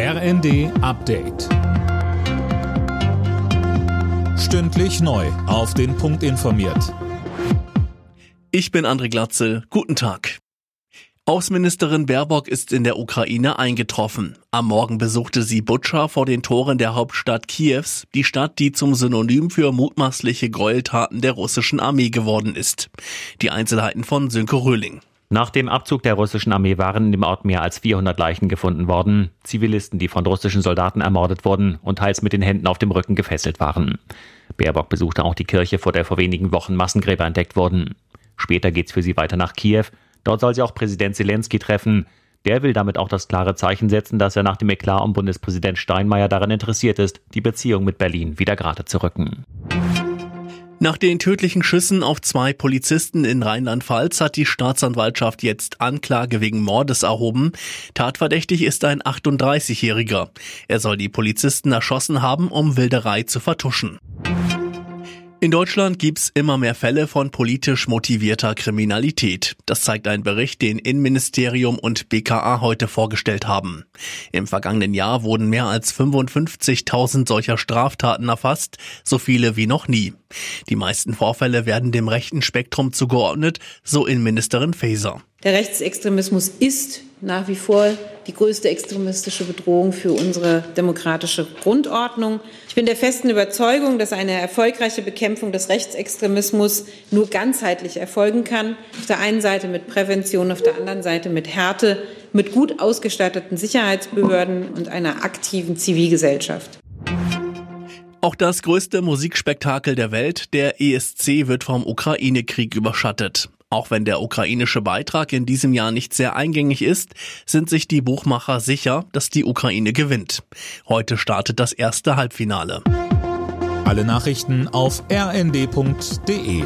RND Update. Stündlich neu. Auf den Punkt informiert. Ich bin André Glatzel. Guten Tag. Außenministerin Baerbock ist in der Ukraine eingetroffen. Am Morgen besuchte sie Butscha vor den Toren der Hauptstadt Kiews, die Stadt, die zum Synonym für mutmaßliche Gräueltaten der russischen Armee geworden ist. Die Einzelheiten von Sönke Röhling. Nach dem Abzug der russischen Armee waren in dem Ort mehr als 400 Leichen gefunden worden. Zivilisten, die von russischen Soldaten ermordet wurden und teils mit den Händen auf dem Rücken gefesselt waren. Baerbock besuchte auch die Kirche, vor der vor wenigen Wochen Massengräber entdeckt wurden. Später geht's für sie weiter nach Kiew. Dort soll sie auch Präsident Zelensky treffen. Der will damit auch das klare Zeichen setzen, dass er nach dem Eklat um Bundespräsident Steinmeier daran interessiert ist, die Beziehung mit Berlin wieder gerade zu rücken. Nach den tödlichen Schüssen auf zwei Polizisten in Rheinland-Pfalz hat die Staatsanwaltschaft jetzt Anklage wegen Mordes erhoben. Tatverdächtig ist ein 38-Jähriger. Er soll die Polizisten erschossen haben, um Wilderei zu vertuschen. In Deutschland gibt's immer mehr Fälle von politisch motivierter Kriminalität. Das zeigt ein Bericht, den Innenministerium und BKA heute vorgestellt haben. Im vergangenen Jahr wurden mehr als 55.000 solcher Straftaten erfasst, so viele wie noch nie. Die meisten Vorfälle werden dem rechten Spektrum zugeordnet, so Innenministerin Faeser. Der Rechtsextremismus ist nach wie vor die größte extremistische Bedrohung für unsere demokratische Grundordnung. Ich bin der festen Überzeugung, dass eine erfolgreiche Bekämpfung des Rechtsextremismus nur ganzheitlich erfolgen kann. Auf der einen Seite mit Prävention, auf der anderen Seite mit Härte, mit gut ausgestatteten Sicherheitsbehörden und einer aktiven Zivilgesellschaft. Auch das größte Musikspektakel der Welt, der ESC, wird vom Ukraine-Krieg überschattet. Auch wenn der ukrainische Beitrag in diesem Jahr nicht sehr eingängig ist, sind sich die Buchmacher sicher, dass die Ukraine gewinnt. Heute startet das erste Halbfinale. Alle Nachrichten auf rnd.de